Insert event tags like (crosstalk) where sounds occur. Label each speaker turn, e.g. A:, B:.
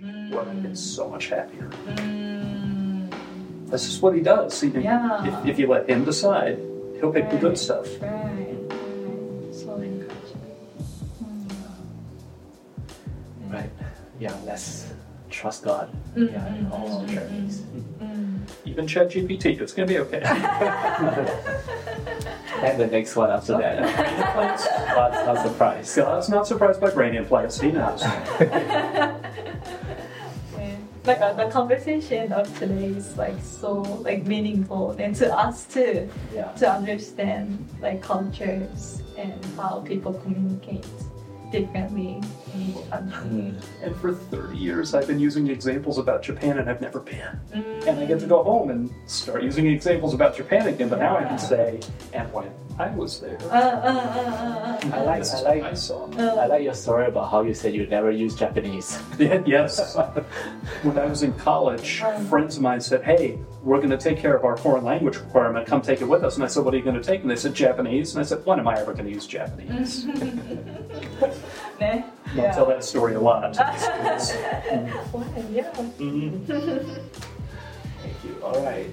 A: where I get so much happier.
B: Mm,
A: That's just what he does. He,
B: Yeah.
A: if, if you let him decide, he'll pick the good stuff.
B: right, right. So encouraging.
C: Right. Yeah, let's trust God.
B: Mm,
C: Yeah, in
B: mm,
C: all our
B: mm,
C: journeys.
B: Mm.
A: Even ChatGPT, it's going to be okay. (laughs)
C: And the next one after that. (laughs) God's not surprised.
A: God's not surprised by brain implants. He knows. (laughs)
B: Like uh, the conversation of today is like so like meaningful. And to us too.
C: Yeah.
B: to understand like cultures and how people communicate differently in each country.
C: Mm.
A: And for 30 years, I've been using examples about Japan, and I've never been.
B: Mm.
A: And I get to go home and start using examples about Japan again. But now I can say, and when I was there,
B: Uh, uh, uh.
C: I like,
A: this
C: I like,
A: I saw.
C: I like your story about how you said you never use Japanese. (laughs)
A: Yeah, yes. when I was in college, friends of mine said, "Hey, we're going to take care of our foreign language requirement. Come take it with us." And I said, "What are you going to take?" And they said, "Japanese." And I said, "When am I ever going to use Japanese?" (laughs)
B: 네.
A: I'll tell that story a lot. (laughs)
B: Why? Yeah.
A: Mhm. (laughs)
C: Thank you. All right.